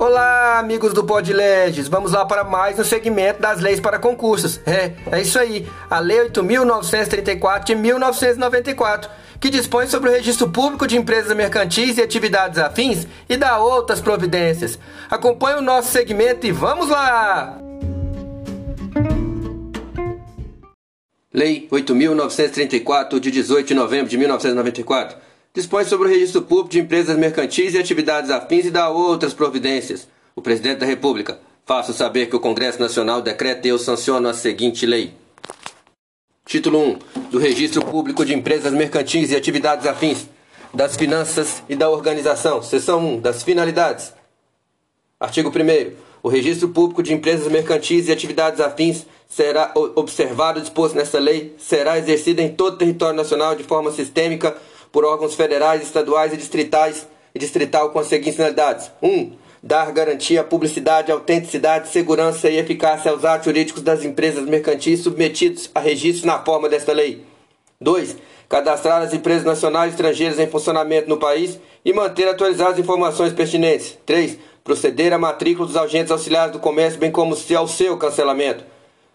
Olá, amigos do Podleges. Vamos lá para mais um segmento das leis para concursos. É, é isso aí. A Lei 8.934 de 1994, que dispõe sobre o registro público de empresas mercantis e atividades afins e dá outras providências. Acompanhe o nosso segmento e vamos lá! Lei 8.934 de 18 de novembro de 1994 dispõe sobre o registro público de empresas mercantis e atividades afins e dá outras providências. O Presidente da República faço saber que o Congresso Nacional decreta e eu sanciono a seguinte lei. Título 1 do Registro Público de Empresas Mercantis e Atividades Afins, das Finanças e da Organização. Seção 1 das Finalidades. Artigo 1 O registro público de empresas mercantis e atividades afins será observado disposto nesta lei, será exercido em todo o território nacional de forma sistêmica por órgãos federais, estaduais e distritais e distrital com as seguintes finalidades: 1. Um, dar garantia à publicidade, autenticidade, segurança e eficácia aos atos jurídicos das empresas mercantis submetidos a registro na forma desta lei. 2. Cadastrar as empresas nacionais e estrangeiras em funcionamento no país e manter atualizadas informações pertinentes. 3. Proceder à matrícula dos agentes auxiliares do comércio, bem como ao seu cancelamento.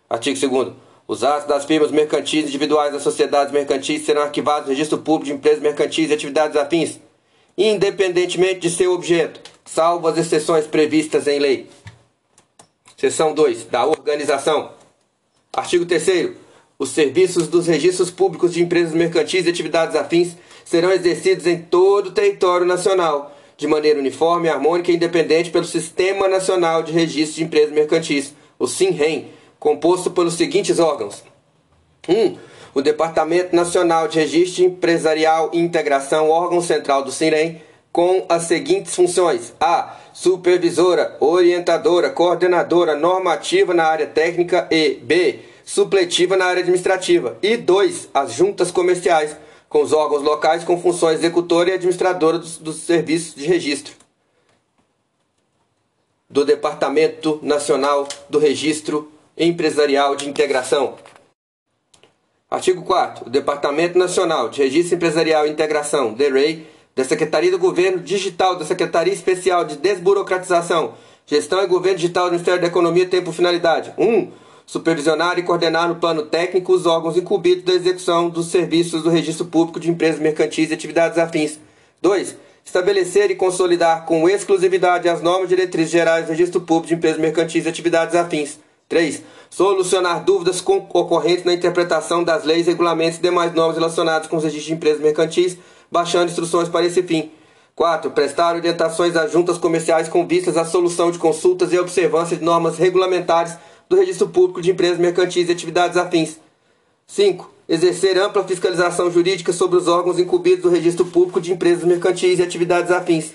Artigo 2 os atos das firmas mercantis individuais das sociedades mercantis serão arquivados no registro público de empresas mercantis e atividades afins, independentemente de seu objeto, salvo as exceções previstas em lei. Seção 2. Da organização. Artigo 3 Os serviços dos registros públicos de empresas mercantis e atividades afins serão exercidos em todo o território nacional, de maneira uniforme, harmônica e independente pelo Sistema Nacional de Registro de Empresas Mercantis, o SINREM, composto pelos seguintes órgãos: 1. Um, o Departamento Nacional de Registro Empresarial e Integração, órgão central do CIREM, com as seguintes funções: a. Supervisora, orientadora, coordenadora normativa na área técnica e b. Supletiva na área administrativa. E 2. As juntas comerciais, com os órgãos locais com funções executora e administradora dos, dos serviços de registro. Do Departamento Nacional do Registro Empresarial de Integração. Artigo 4 O Departamento Nacional de Registro Empresarial e Integração, DEREI, da Secretaria do Governo Digital da Secretaria Especial de Desburocratização, Gestão e Governo Digital do Ministério da Economia tem por finalidade 1. Um, supervisionar e coordenar no plano técnico os órgãos incumbidos da execução dos serviços do Registro Público de Empresas Mercantis e Atividades Afins. 2. Estabelecer e consolidar com exclusividade as normas diretrizes gerais do Registro Público de Empresas Mercantis e Atividades Afins. 3. Solucionar dúvidas ocorrentes na interpretação das leis, regulamentos e demais normas relacionadas com os registros de empresas mercantis, baixando instruções para esse fim. 4. Prestar orientações às juntas comerciais com vistas à solução de consultas e observância de normas regulamentares do Registro Público de Empresas Mercantis e Atividades Afins. 5. Exercer ampla fiscalização jurídica sobre os órgãos incumbidos do Registro Público de Empresas Mercantis e Atividades Afins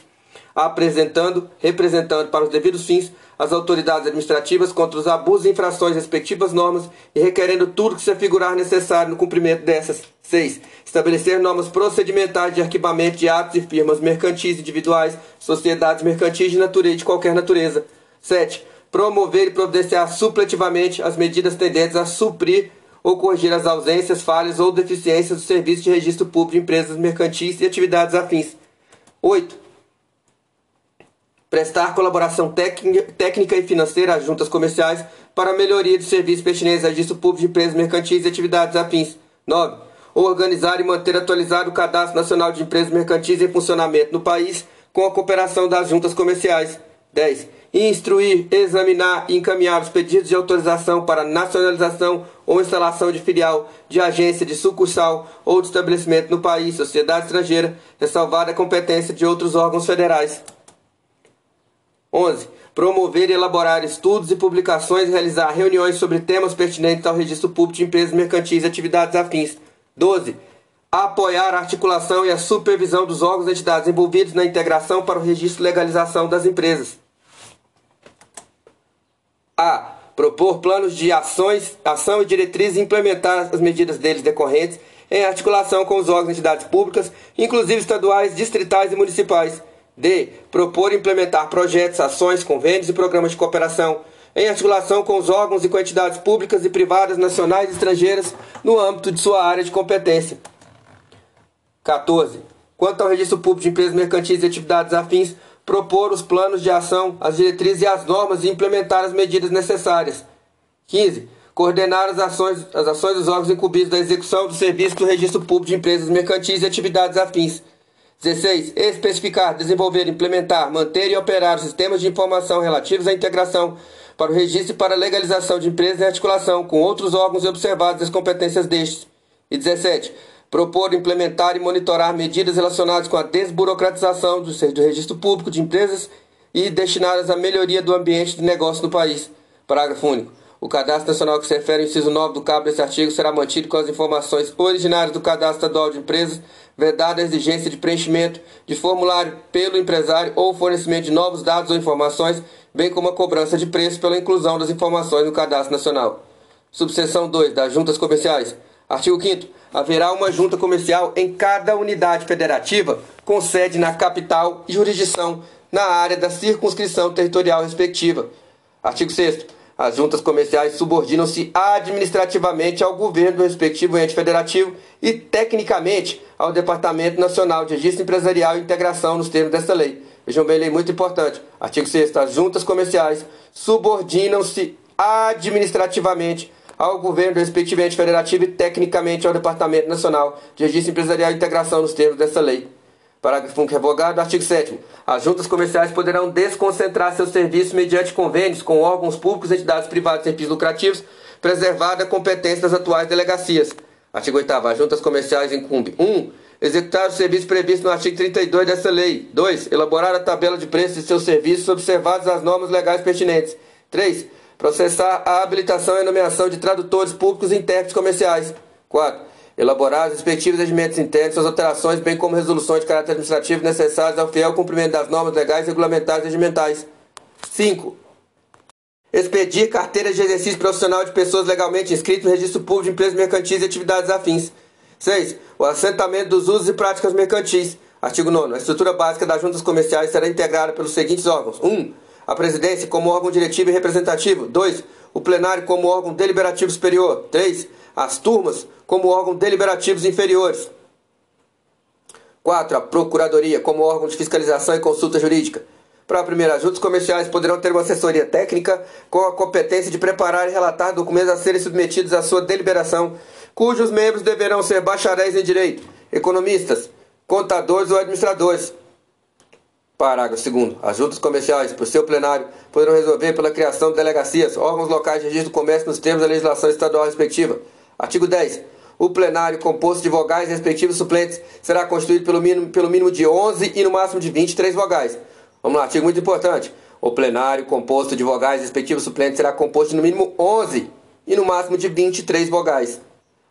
apresentando, representando para os devidos fins as autoridades administrativas contra os abusos e infrações respectivas normas e requerendo tudo que se afigurar necessário no cumprimento dessas. 6. Estabelecer normas procedimentais de arquivamento de atos e firmas mercantis individuais, sociedades mercantis de natureza de qualquer natureza. 7. Promover e providenciar supletivamente as medidas tendentes a suprir ou corrigir as ausências, falhas ou deficiências do serviço de registro público de empresas mercantis e atividades afins. 8 prestar colaboração técnica e financeira às juntas comerciais para a melhoria de serviços pertinentes a registro público de empresas mercantis e atividades afins. 9. Organizar e manter atualizado o Cadastro Nacional de Empresas Mercantis em funcionamento no país com a cooperação das juntas comerciais. 10. Instruir, examinar e encaminhar os pedidos de autorização para nacionalização ou instalação de filial, de agência, de sucursal ou de estabelecimento no país, sociedade estrangeira, ressalvada a competência de outros órgãos federais. 11. Promover e elaborar estudos e publicações e realizar reuniões sobre temas pertinentes ao registro público de empresas mercantis e atividades afins. 12. Apoiar a articulação e a supervisão dos órgãos e entidades envolvidos na integração para o registro e legalização das empresas. A. Propor planos de ações, ação e diretrizes e implementar as medidas deles decorrentes em articulação com os órgãos e entidades públicas, inclusive estaduais, distritais e municipais D. Propor e implementar projetos, ações, convênios e programas de cooperação em articulação com os órgãos e com entidades públicas e privadas nacionais e estrangeiras no âmbito de sua área de competência. 14. Quanto ao registro público de empresas mercantis e atividades afins, propor os planos de ação, as diretrizes e as normas e implementar as medidas necessárias. 15. Coordenar as ações, as ações dos órgãos incumbidos da execução do serviço do Registro Público de Empresas Mercantis e atividades afins. 16. Especificar, desenvolver, implementar, manter e operar os sistemas de informação relativos à integração para o registro e para a legalização de empresas em articulação com outros órgãos e observadas as competências destes. E 17. Propor, implementar e monitorar medidas relacionadas com a desburocratização do registro público de empresas e destinadas à melhoria do ambiente de negócio no país. Parágrafo único. O cadastro nacional que se refere ao inciso 9 do cabo desse artigo será mantido com as informações originárias do cadastro estadual de empresas, vedada a exigência de preenchimento de formulário pelo empresário ou fornecimento de novos dados ou informações, bem como a cobrança de preço pela inclusão das informações no cadastro nacional. Subseção 2 das juntas comerciais. Artigo 5 Haverá uma junta comercial em cada unidade federativa com sede na capital e jurisdição na área da circunscrição territorial respectiva. Artigo 6 as juntas comerciais subordinam-se administrativamente ao governo do respectivo ente federativo e tecnicamente ao Departamento Nacional de Registro Empresarial e Integração nos termos desta lei. Vejam bem, lei muito importante. Artigo 6 As juntas comerciais subordinam-se administrativamente ao governo do respectivo ente federativo e tecnicamente ao Departamento Nacional de Registro Empresarial e Integração nos termos desta lei. Parágrafo 1 revogado. Artigo 7 As juntas comerciais poderão desconcentrar seus serviços mediante convênios com órgãos públicos, entidades privadas sem fins lucrativos, preservada a competência das atuais delegacias. Artigo 8 As juntas comerciais incumbem 1. Executar os serviços previstos no artigo 32 dessa lei. 2. Elaborar a tabela de preços de seus serviços observadas as normas legais pertinentes. 3. Processar a habilitação e nomeação de tradutores públicos e intérpretes comerciais. 4 elaborar os respectivos regimentos internos, suas alterações, bem como resoluções de caráter administrativo necessárias ao fiel cumprimento das normas legais, regulamentares e regimentais. 5. Expedir carteiras de exercício profissional de pessoas legalmente inscritas no Registro Público de Empresas Mercantis e Atividades Afins. 6. O assentamento dos usos e práticas mercantis. Artigo 9. A estrutura básica das juntas comerciais será integrada pelos seguintes órgãos: 1. A presidência como órgão diretivo e representativo. 2. O plenário como órgão deliberativo superior. 3 as turmas como órgão deliberativos inferiores. 4. A Procuradoria como órgão de fiscalização e consulta jurídica. Para a primeira, as juntas comerciais poderão ter uma assessoria técnica com a competência de preparar e relatar documentos a serem submetidos à sua deliberação, cujos membros deverão ser bacharéis em direito, economistas, contadores ou administradores. Parágrafo 2. As juntas comerciais, por seu plenário, poderão resolver pela criação de delegacias, órgãos locais de registro do comércio nos termos da legislação estadual respectiva Artigo 10. O plenário composto de vogais e respectivos suplentes será constituído pelo mínimo, pelo mínimo de 11 e no máximo de 23 vogais. Vamos lá, artigo muito importante. O plenário composto de vogais e respectivos suplentes será composto de no mínimo 11 e no máximo de 23 vogais.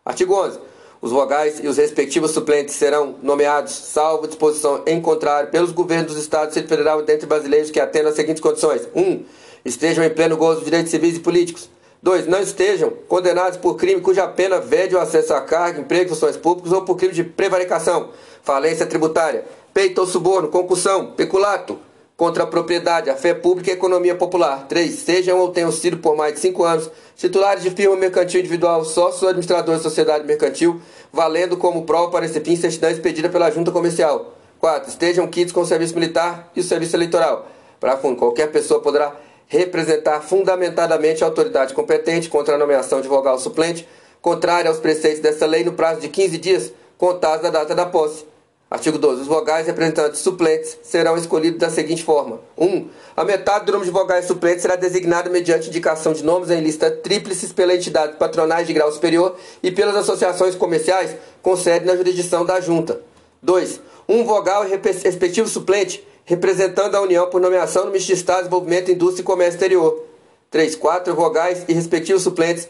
Artigo 11. Os vogais e os respectivos suplentes serão nomeados, salvo disposição em contrário, pelos governos dos Estados e Federal dentre brasileiros que atendam às seguintes condições: 1. Um, estejam em pleno gozo de direitos civis e políticos. 2. Não estejam condenados por crime cuja pena vede o acesso à carga, emprego, funções públicas ou por crime de prevaricação, falência tributária, peito ou suborno, concussão, peculato contra a propriedade, a fé pública e a economia popular. 3. Sejam ou tenham sido por mais de 5 anos titulares de firma mercantil individual, sócios ou administradores de sociedade mercantil, valendo como prova para esse fim certidão expedida pela junta comercial. 4. Estejam quites com o serviço militar e o serviço eleitoral. Para fundo, qualquer pessoa poderá representar fundamentadamente a autoridade competente contra a nomeação de vogal suplente, contrária aos preceitos desta lei, no prazo de 15 dias, contados da data da posse. Artigo 12. Os vogais representantes suplentes serão escolhidos da seguinte forma: 1. Um, a metade do número de vogais suplentes será designada mediante indicação de nomes em lista tríplices pela entidade patronais de grau superior e pelas associações comerciais com sede na jurisdição da Junta. 2. Um vogal respectivo suplente representando a União por nomeação no Ministério de Estado, Desenvolvimento, Indústria e Comércio Exterior. 3. Quatro vogais e respectivos suplentes,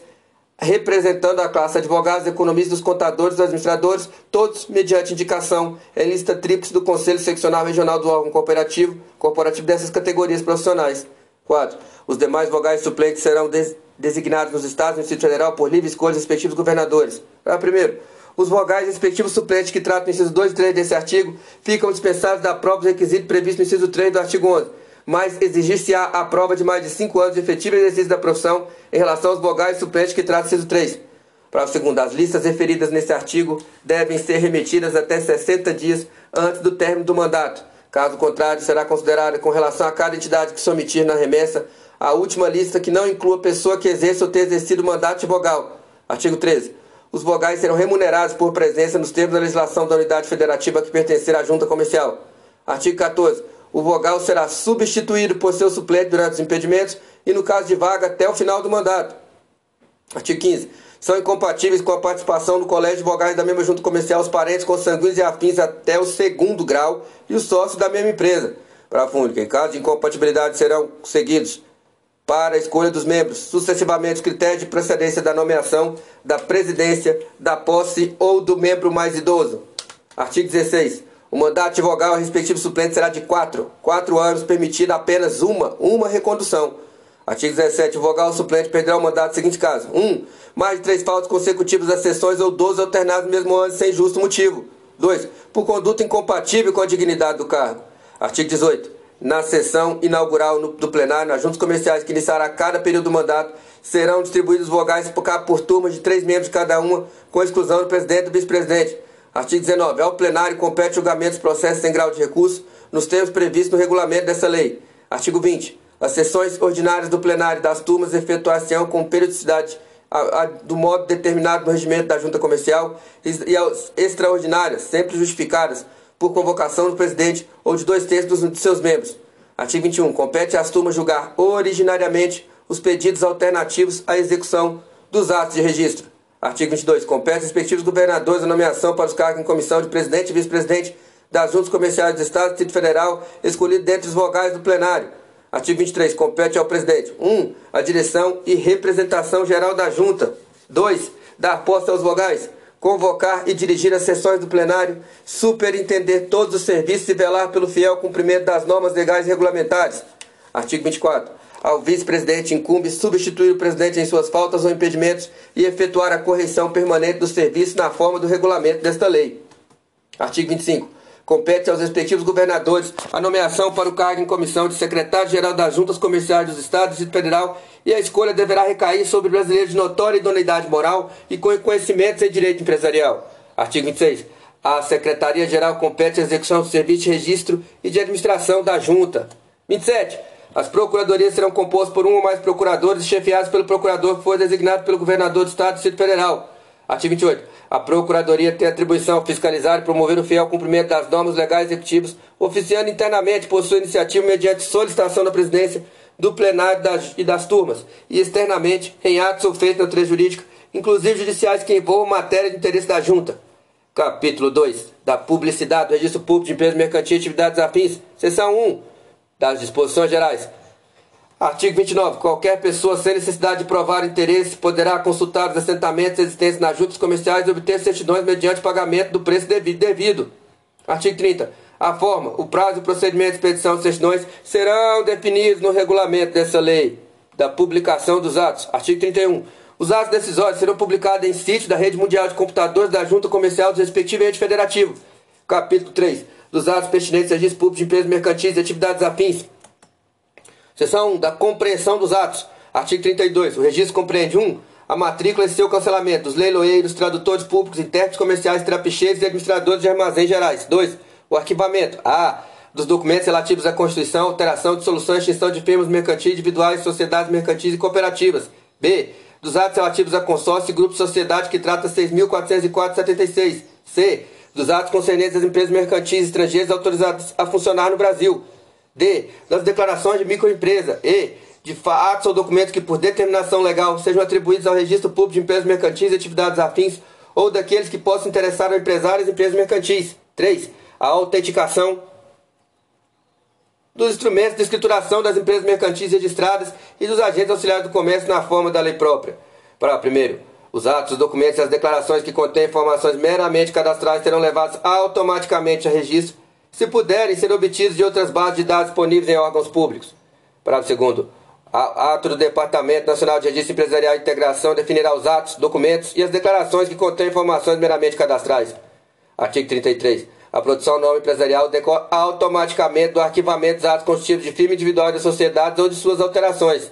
representando a classe advogados, economistas, contadores, administradores, todos mediante indicação em lista tríplice do Conselho Seccional Regional do órgão cooperativo, corporativo dessas categorias profissionais. 4. Os demais vogais suplentes serão designados nos Estados e no Distrito Federal por livre escolha dos respectivos governadores. Primeiro, os vogais respectivos suplentes que tratam do inciso 2 e 3 desse artigo ficam dispensados da prova dos requisitos previstos no inciso 3 do artigo 11, mas exigir-se-á a prova de mais de 5 anos de efetivo exercício da profissão em relação aos vogais suplentes que tratam do inciso 3. Parágrafo segundo, as listas referidas nesse artigo devem ser remetidas até 60 dias antes do término do mandato, Caso contrário, será considerada com relação a cada entidade que se omitir na remessa a última lista que não inclua pessoa que exerça ou tenha exercido mandato de vogal. Artigo 13. Os vogais serão remunerados por presença nos termos da legislação da unidade federativa que pertencer à junta comercial. Artigo 14. O vogal será substituído por seu suplente durante os impedimentos e, no caso de vaga, até o final do mandato. Artigo 15. São incompatíveis com a participação no colégio de vogais da mesma junta comercial os parentes consanguíneos e afins até o segundo grau e os sócios da mesma empresa. Parágrafo único. Em caso de incompatibilidade, serão seguidos para a escolha dos membros, sucessivamente os critérios de procedência da nomeação, da presidência, da posse ou do membro mais idoso. Artigo 16. O mandato de vogal respectivo suplente será de 4, 4 anos, permitida apenas uma, uma recondução. Artigo 17. O vogal suplente perderá o mandato no seguinte caso: 1. Um, mais de três faltas consecutivas das sessões ou 12 alternados no mesmo ano sem justo motivo. 2. Por conduta incompatível com a dignidade do cargo. Artigo 18. Na sessão inaugural do plenário, nas juntas comerciais que iniciará cada período do mandato, serão distribuídos vogais por, por turmas de três membros cada uma, com exclusão do presidente e do vice-presidente. Artigo 19. Ao plenário compete julgamento dos processos sem grau de recurso, nos termos previstos no regulamento dessa lei. Artigo 20. As sessões ordinárias do plenário das turmas efetuar-se-ão com periodicidade a, a, do modo determinado no regimento da junta comercial e, e as extraordinárias, sempre justificadas por convocação do presidente ou de dois terços de seus membros. Artigo 21. Compete às turmas julgar originariamente os pedidos alternativos à execução dos atos de registro. Artigo 22. Compete aos respectivos governadores a nomeação para os cargos em comissão de presidente e vice-presidente das juntas comerciais do Estado e Distrito Federal, escolhido dentre os vogais do plenário. Artigo 23. Compete ao presidente 1. Um, a direção e representação geral da junta. 2. Dar posse aos vogais. Convocar e dirigir as sessões do plenário, superintender todos os serviços e velar pelo fiel cumprimento das normas legais e regulamentares. Artigo 24. Ao vice-presidente incumbe substituir o presidente em suas faltas ou impedimentos e efetuar a correção permanente do serviço na forma do regulamento desta lei. Artigo 25. Compete aos respectivos governadores a nomeação para o cargo em comissão de secretário-geral das juntas comerciais dos estados e federal e a escolha deverá recair sobre brasileiros de notória idoneidade moral e com conhecimentos em direito empresarial. Artigo 26. A Secretaria-Geral compete a execução do serviço de registro e de administração da junta. 27. As procuradorias serão compostas por um ou mais procuradores e chefiadas pelo procurador que for designado pelo governador do Estado do Distrito Federal. Artigo 28. A Procuradoria tem atribuição fiscalizar e promover o fiel cumprimento das normas legais executivas, oficiando internamente por sua iniciativa mediante solicitação da presidência, do plenário das, e das turmas, e externamente em atos ou feitos na natureza jurídica, inclusive judiciais que envolvam matéria de interesse da Junta. Capítulo 2. Da publicidade do registro público de empresas mercantis e atividades afins. Seção 1 das disposições gerais. Artigo 29. Qualquer pessoa sem necessidade de provar interesse poderá consultar os assentamentos existentes nas juntas comerciais e obter certidões mediante pagamento do preço devido. Artigo 30. A forma, o prazo e o procedimento de expedição de certidões serão definidos no regulamento dessa lei, da publicação dos atos. Artigo 31. Os atos decisórios serão publicados em sítio da Rede Mundial de Computadores da Junta Comercial do respectivo ente federativo. Capítulo 3 dos atos pertinentes a registro público de empresas mercantis e atividades afins. Seção 1. Da compreensão dos atos. Artigo 32. O registro compreende 1. a matrícula e seu cancelamento dos leiloeiros, tradutores públicos, intérpretes comerciais, trapicheiros e administradores de armazéns gerais. 2. O arquivamento. A. Dos documentos relativos à constituição, alteração, dissolução e extinção de firmas mercantis individuais, sociedades mercantis e cooperativas. B. Dos atos relativos a consórcio e grupo de sociedade que trata 6.404-76. C dos atos concernentes às empresas mercantis estrangeiras autorizadas a funcionar no Brasil. D. Das declarações de microempresa. E. De atos ou documentos que, por determinação legal, sejam atribuídos ao registro público de empresas mercantis e atividades afins ou daqueles que possam interessar ao empresário e empresas mercantis. 3. A autenticação dos instrumentos de escrituração das empresas mercantis registradas e dos agentes auxiliares do comércio na forma da lei própria. Para primeiro, os atos, os documentos e as declarações que contêm informações meramente cadastrais serão levados automaticamente a registro, se puderem ser obtidos de outras bases de dados disponíveis em órgãos públicos. Parágrafo segundo. Ato do Departamento Nacional de Registro Empresarial e Integração definirá os atos, documentos e as declarações que contêm informações meramente cadastrais. Artigo 33. A produção do nome empresarial decorre automaticamente do arquivamento dos atos constitutivos de firma individual de sociedades ou de suas alterações.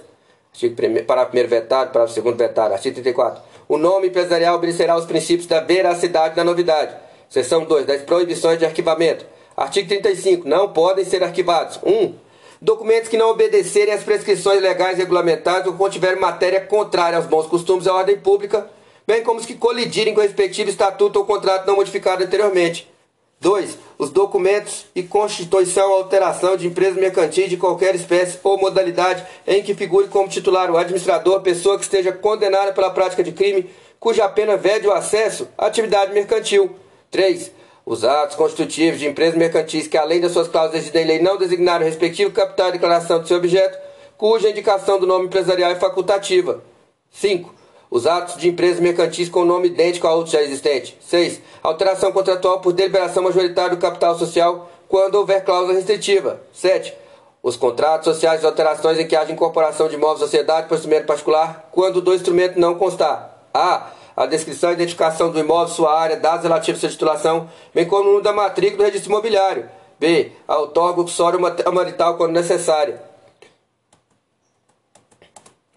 Artigo 1 parágrafo 1 vetado, parágrafo 2 vetado. Artigo 34. O nome empresarial obedecerá aos princípios da veracidade da novidade. Seção 2. Das proibições de arquivamento. Artigo 35. Não podem ser arquivados. 1. Um, documentos que não obedecerem às prescrições legais regulamentares ou contiverem matéria contrária aos bons costumes e à ordem pública, bem como os que colidirem com o respectivo estatuto ou contrato não modificado anteriormente. 2. Os documentos e constituição ou alteração de empresas mercantis de qualquer espécie ou modalidade em que figure como titular o administrador, pessoa que esteja condenada pela prática de crime, cuja pena vede o acesso à atividade mercantil. 3. Os atos constitutivos de empresas mercantis que, além das suas cláusulas de lei, não designaram o respectivo capital e declaração de seu objeto, cuja indicação do nome empresarial é facultativa. 5 os atos de empresas mercantis com nome idêntico a outros já existentes. 6. Alteração contratual por deliberação majoritária do capital social quando houver cláusula restritiva. 7. Os contratos sociais de alterações em que haja incorporação de imóvel sociedade por instrumento particular quando do instrumento não constar. A. A descrição e identificação do imóvel, sua área, dados relativos à sua titulação, bem como o número da matrícula do registro imobiliário. B. A outorga uxório marital quando necessária.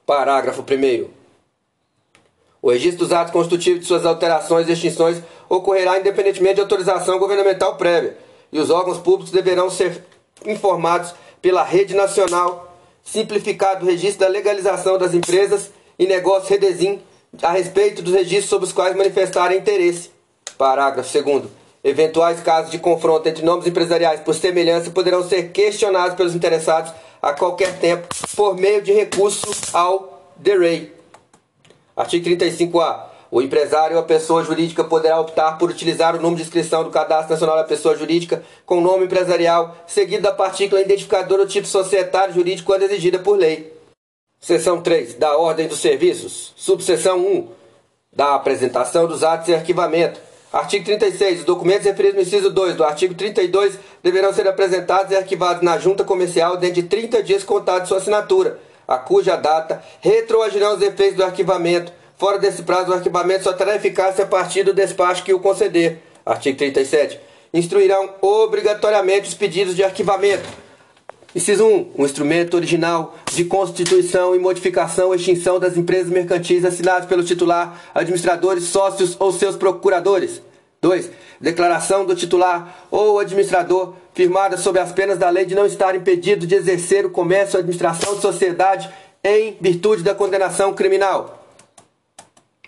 Parágrafo 1 o registro dos atos constitutivos de suas alterações e extinções ocorrerá independentemente de autorização governamental prévia, e os órgãos públicos deverão ser informados pela Rede Nacional Simplificado do Registro da Legalização das Empresas e Negócios Redesim a respeito dos registros sobre os quais manifestarem interesse. Parágrafo 2 Eventuais casos de confronto entre nomes empresariais por semelhança poderão ser questionados pelos interessados a qualquer tempo por meio de recurso ao DREI. Artigo 35A. O empresário ou a pessoa jurídica poderá optar por utilizar o número de inscrição do Cadastro Nacional da Pessoa Jurídica com nome empresarial, seguido da partícula identificadora do tipo societário jurídico quando exigida por lei. Seção 3. Da Ordem dos Serviços. Subseção 1. Da apresentação dos atos e arquivamento. Artigo 36. Os documentos referidos no inciso 2 do artigo 32 deverão ser apresentados e arquivados na junta comercial dentro de 30 dias contados de sua assinatura a cuja data retroagirão os efeitos do arquivamento. Fora desse prazo, o arquivamento só terá eficácia a partir do despacho que o conceder. Artigo 37. Instruirão obrigatoriamente os pedidos de arquivamento. Inciso 1. Um instrumento original de constituição e modificação ou extinção das empresas mercantis assinados pelo titular, administradores, sócios ou seus procuradores. 2. Declaração do titular ou administrador firmada sob as penas da lei de não estar impedido de exercer o comércio ou administração de sociedade em virtude da condenação criminal.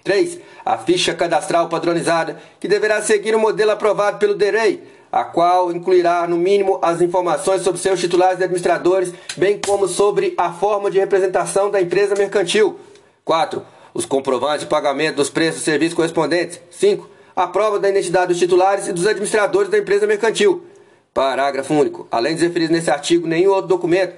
3. A ficha cadastral padronizada, que deverá seguir o modelo aprovado pelo DEREI, a qual incluirá, no mínimo, as informações sobre seus titulares e administradores, bem como sobre a forma de representação da empresa mercantil. 4. Os comprovantes de pagamento dos preços dos serviços correspondentes. 5. A prova da identidade dos titulares e dos administradores da empresa mercantil. Parágrafo único. Além de referido nesse artigo, nenhum outro documento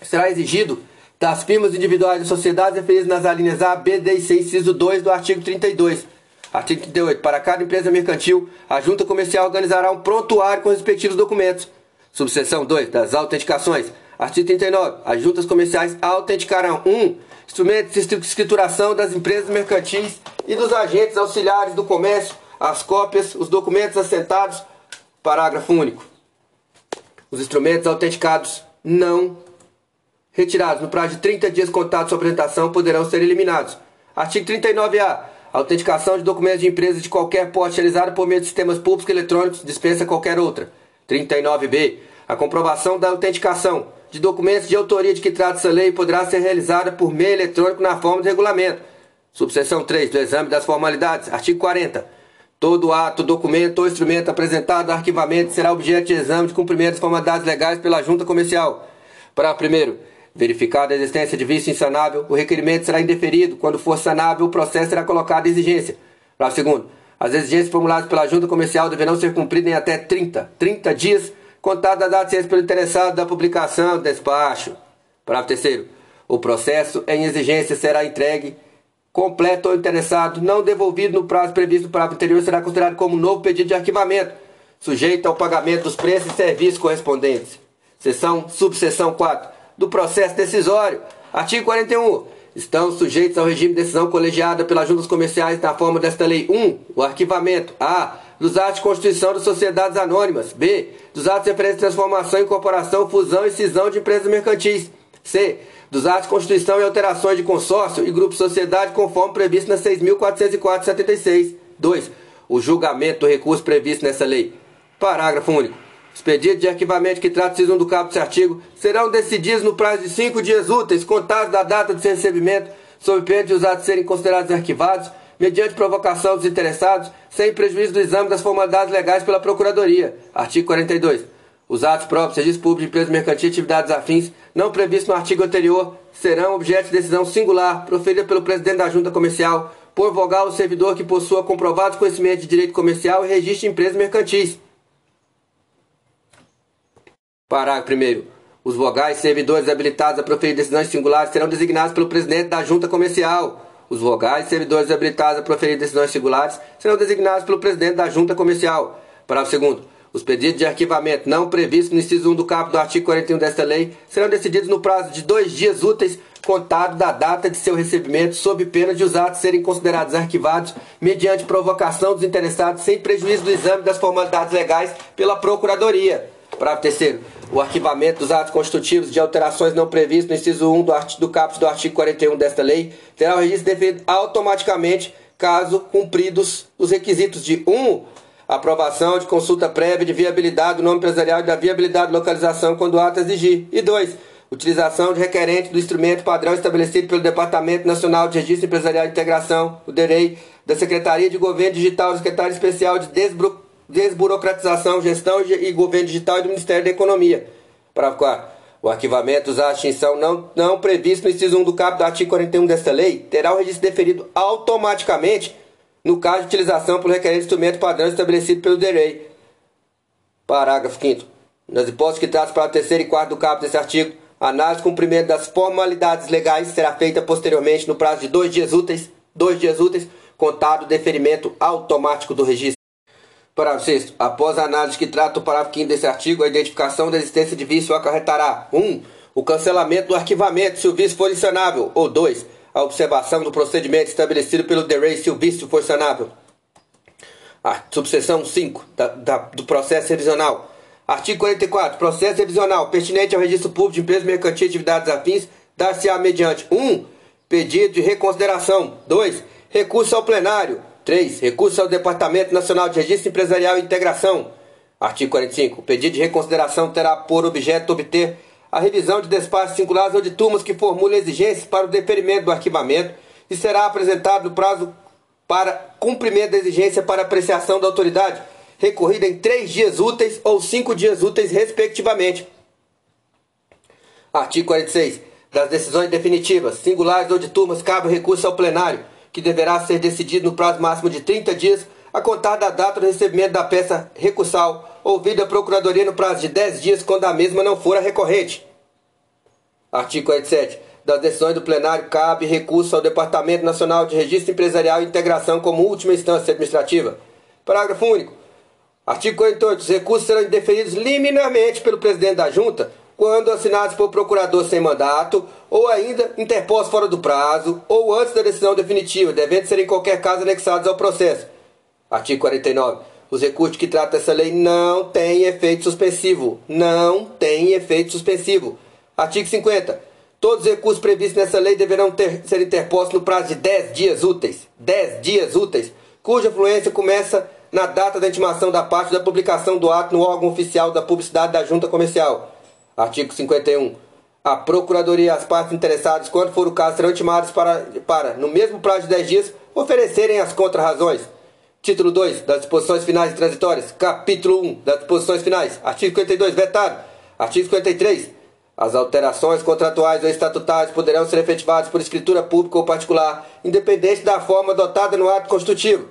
será exigido das firmas individuais e sociedades referidas nas alíneas A, B, D e C, inciso 2 do artigo 32. Artigo 38. Para cada empresa mercantil, a junta comercial organizará um prontuário com os respectivos documentos. Subseção 2. Das autenticações. Artigo 39. As juntas comerciais autenticarão 1. Um, instrumentos de escrituração das empresas mercantis e dos agentes auxiliares do comércio, as cópias, os documentos assentados. Parágrafo único. Os instrumentos autenticados não retirados no prazo de 30 dias contados sua apresentação poderão ser eliminados. Artigo 39A. A autenticação de documentos de empresas de qualquer porte realizada por meio de sistemas públicos eletrônicos dispensa qualquer outra. 39B. A comprovação da autenticação de documentos de autoria de que trata essa lei poderá ser realizada por meio eletrônico na forma de regulamento. Subseção 3 do exame das formalidades. Artigo 40. Todo ato, documento ou instrumento apresentado no arquivamento será objeto de exame de cumprimento das formalidades legais pela junta comercial. Para primeiro, verificada a existência de vício insanável, o requerimento será indeferido. Quando for sanável, o processo será colocado em exigência. Para segundo, as exigências formuladas pela junta comercial deverão ser cumpridas em até 30, 30 dias, contado da data ciência pelo interessado da publicação do despacho. Para terceiro, o processo em exigência será entregue completo ou interessado, não devolvido no prazo previsto no parágrafo anterior, será considerado como novo pedido de arquivamento, sujeito ao pagamento dos preços e serviços correspondentes. Seção, subseção 4 do processo decisório. Artigo 41. Estão sujeitos ao regime de decisão colegiada pelas juntas comerciais na forma desta lei 1. O arquivamento. A. Dos atos de constituição de sociedades anônimas. B. Dos atos de referência de transformação, incorporação, fusão e cisão de empresas mercantis. C dos atos de constituição e alterações de consórcio e grupo de sociedade conforme previsto na 6.404-76. 2. O julgamento do recurso previsto nessa lei. Parágrafo único. Os pedidos de arquivamento que tratam do cabo desse artigo serão decididos no prazo de cinco dias úteis, contados da data de seu recebimento, sob pena de os atos serem considerados arquivados, mediante provocação dos interessados, sem prejuízo do exame das formalidades legais pela Procuradoria. Artigo 42. Os atos próprios, registro público de empresas mercantis e atividades afins, não previstos no artigo anterior, serão objeto de decisão singular, proferida pelo presidente da Junta Comercial, por vogal o servidor que possua comprovado conhecimento de direito comercial e registro de empresas mercantis. Parágrafo 1. Os vogais servidores habilitados a proferir decisões singulares serão designados pelo presidente da Junta Comercial. Os vogais servidores habilitados a proferir decisões singulares serão designados pelo presidente da Junta Comercial. Parágrafo 2. Os pedidos de arquivamento não previstos no inciso 1 do caput do artigo 41 desta lei serão decididos no prazo de dois dias úteis contado da data de seu recebimento, sob pena de os atos serem considerados arquivados mediante provocação dos interessados, sem prejuízo do exame das formalidades legais pela Procuradoria. Parágrafo terceiro. O arquivamento dos atos constitutivos de alterações não previstas no inciso 1 do, do caput do artigo 41 desta lei terá o registro definido automaticamente caso cumpridos os requisitos de 1. Um, aprovação de consulta prévia de viabilidade do nome empresarial e da viabilidade de localização quando o ato exigir. E 2. Utilização de requerente do instrumento padrão estabelecido pelo Departamento Nacional de Registro Empresarial de Integração, o DEREI, da Secretaria de Governo Digital, do Secretário Especial de Desbloqueio desburocratização, gestão e governo digital e do Ministério da Economia. Parágrafo 4. O arquivamento usa a extinção não, não previsto no inciso 1 do caput do artigo 41 desta lei terá o registro deferido automaticamente no caso de utilização por requerente instrumento padrão estabelecido pelo DEREI. Parágrafo 5 Nas hipóteses que tratam para o terceiro e quarto do caput desse artigo, a análise de cumprimento das formalidades legais será feita posteriormente no prazo de dois dias úteis, dois dias úteis, contado o deferimento automático do registro. Parágrafo 6. Após a análise que trata o parágrafo 5 desse artigo, a identificação da existência de vício acarretará 1. Um, o cancelamento do arquivamento se o vício for insanável. Ou 2. A observação do procedimento estabelecido pelo DREI se o vício for insanável. A subseção 5 da, da, do processo revisional. Artigo 44. Processo revisional pertinente ao registro público de empresas mercantis e atividades afins dar-se-á mediante 1. Um, pedido de reconsideração. 2. Recurso ao plenário. 3. Recurso ao Departamento Nacional de Registro Empresarial e Integração. Artigo 45. O pedido de reconsideração terá por objeto obter a revisão de despachos singulares ou de turmas que formulem exigências para o deferimento do arquivamento e será apresentado no prazo para cumprimento da exigência para apreciação da autoridade, recorrida em três dias úteis ou cinco dias úteis, respectivamente. Artigo 46. Das decisões definitivas, singulares ou de turmas, cabe recurso ao plenário que deverá ser decidido no prazo máximo de 30 dias, a contar da data do recebimento da peça recursal, ouvida a Procuradoria no prazo de 10 dias, quando a mesma não for a recorrente. Artigo 47. Das decisões do plenário, cabe recurso ao Departamento Nacional de Registro Empresarial e Integração como última instância administrativa. Parágrafo único. Artigo 48. Os recursos serão deferidos liminarmente pelo presidente da Junta quando assinados por procurador sem mandato, ou ainda interpostos fora do prazo, ou antes da decisão definitiva, devendo ser em qualquer caso anexados ao processo. Artigo 49. Os recursos que tratam essa lei não têm efeito suspensivo. Não têm efeito suspensivo. Artigo 50. Todos os recursos previstos nessa lei deverão ter, ser interpostos no prazo de 10 dias úteis. 10 dias úteis, cuja fluência começa na data da intimação da parte da publicação do ato no órgão oficial da publicidade da Junta Comercial Artigo 51. A Procuradoria e as partes interessadas, quando for o caso, serão intimadas para, para, no mesmo prazo de 10 dias, oferecerem as contrarrazões. Título 2 das disposições finais e transitórias. Capítulo 1 das disposições finais. Artigo 52, vetado. Artigo 53. As alterações contratuais ou estatutárias poderão ser efetivadas por escritura pública ou particular, independente da forma adotada no ato constitutivo.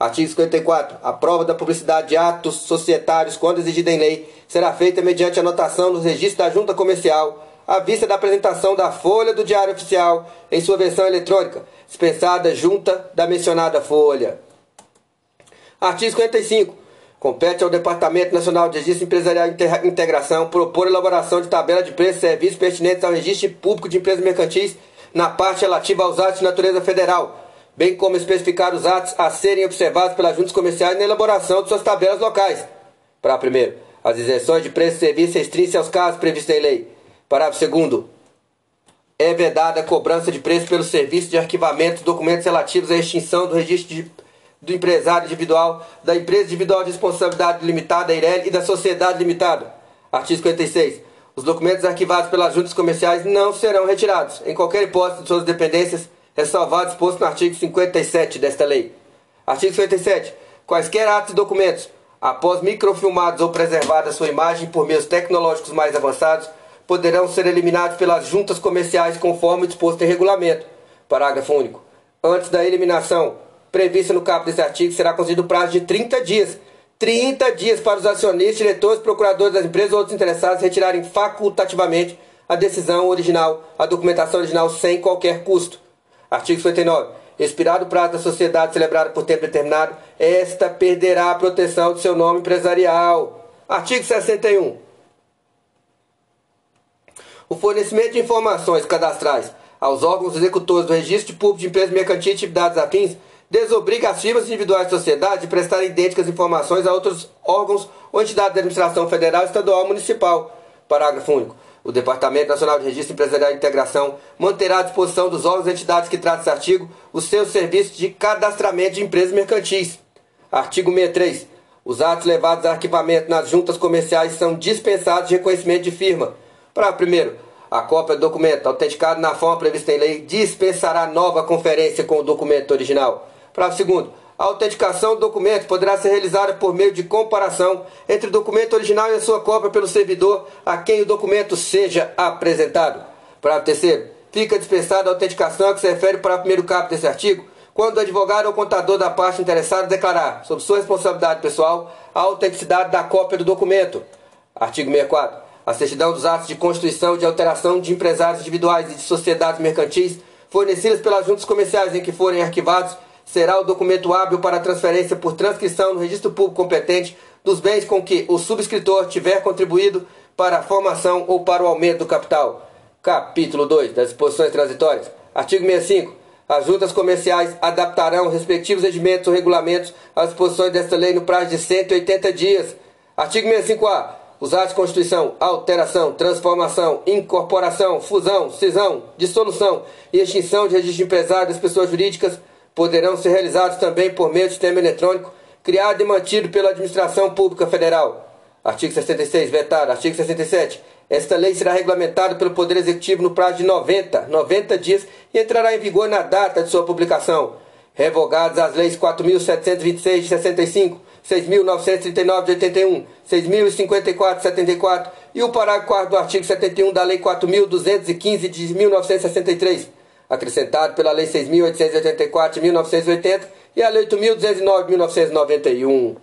Artigo 54. A prova da publicidade de atos societários, quando exigida em lei, será feita mediante anotação nos registros da Junta Comercial, à vista da apresentação da folha do Diário Oficial em sua versão eletrônica, dispensada junta da mencionada folha. Artigo 55. Compete ao Departamento Nacional de Registro Empresarial e Integração propor elaboração de tabela de preços e serviços pertinentes ao registro público de empresas mercantis na parte relativa aos atos de natureza federal, bem como especificar os atos a serem observados pelas juntas comerciais na elaboração de suas tabelas locais. Para primeiro, as isenções de preço e serviço restringem aos casos previstos em lei. Parágrafo segundo. É vedada a cobrança de preço pelo serviço de arquivamento de documentos relativos à extinção do registro de, do empresário individual, da empresa individual de responsabilidade limitada, EIRELI, e da sociedade limitada. Artigo 56. Os documentos arquivados pelas juntas comerciais não serão retirados, em qualquer hipótese de suas dependências, ressalvado exposto no artigo 57 desta lei. Artigo 57. Quaisquer atos e documentos, após microfilmados ou preservada sua imagem por meios tecnológicos mais avançados, poderão ser eliminados pelas juntas comerciais conforme disposto em regulamento. Parágrafo único. Antes da eliminação prevista no caput desse artigo, será concedido prazo de 30 dias. 30 dias para os acionistas, diretores, procuradores das empresas ou outros interessados retirarem facultativamente a decisão original, a documentação original sem qualquer custo. Artigo 59. Expirado o prazo da sociedade celebrada por tempo determinado, esta perderá a proteção do seu nome empresarial. Artigo 61. O fornecimento de informações cadastrais aos órgãos executores do Registro Público de Empresas Mercantis e Atividades Afins desobriga as firmas individuais de sociedade de prestar idênticas informações a outros órgãos ou entidades da administração federal, estadual ou municipal. Parágrafo único. O Departamento Nacional de Registro Empresarial e Integração manterá à disposição dos órgãos e entidades que tratam esse artigo os seus serviços de cadastramento de empresas mercantis. Artigo 63. Os atos levados a arquivamento nas juntas comerciais são dispensados de reconhecimento de firma. Para primeiro, a cópia do documento autenticado na forma prevista em lei dispensará nova conferência com o documento original. Parágrafo segundo. A autenticação do documento poderá ser realizada por meio de comparação entre o documento original e a sua cópia pelo servidor a quem o documento seja apresentado. Parágrafo terceiro. Fica dispensada a autenticação que se refere para o primeiro capítulo desse artigo, quando o advogado ou contador da parte interessada declarar, sob sua responsabilidade pessoal, a autenticidade da cópia do documento. Artigo 64 a certidão dos atos de constituição de alteração de empresários individuais e de sociedades mercantis fornecidas pelas juntas comerciais em que forem arquivados será o documento hábil para transferência por transcrição no registro público competente dos bens com que o subscritor tiver contribuído para a formação ou para o aumento do capital. Capítulo 2 das disposições transitórias. Artigo 65. As juntas comerciais adaptarão respectivos regimentos ou regulamentos às disposições desta lei no prazo de 180 dias. Artigo 65-A os atos de constituição, alteração, transformação, incorporação, fusão, cisão, dissolução e extinção de registro empresário das pessoas jurídicas poderão ser realizados também por meio de sistema eletrônico criado e mantido pela Administração Pública Federal. Artigo 66, vetado. Artigo 67. Esta lei será regulamentada pelo Poder Executivo no prazo de 90, 90 dias e entrará em vigor na data de sua publicação. Revogadas as leis 4.726 de 65, 6.939 de 81, 6.054 de 74 e o parágrafo 4 do artigo 71 da Lei 4.215 de 1963, acrescentado pela Lei 6.884 de 1980 e a Lei 8.209 de 1991.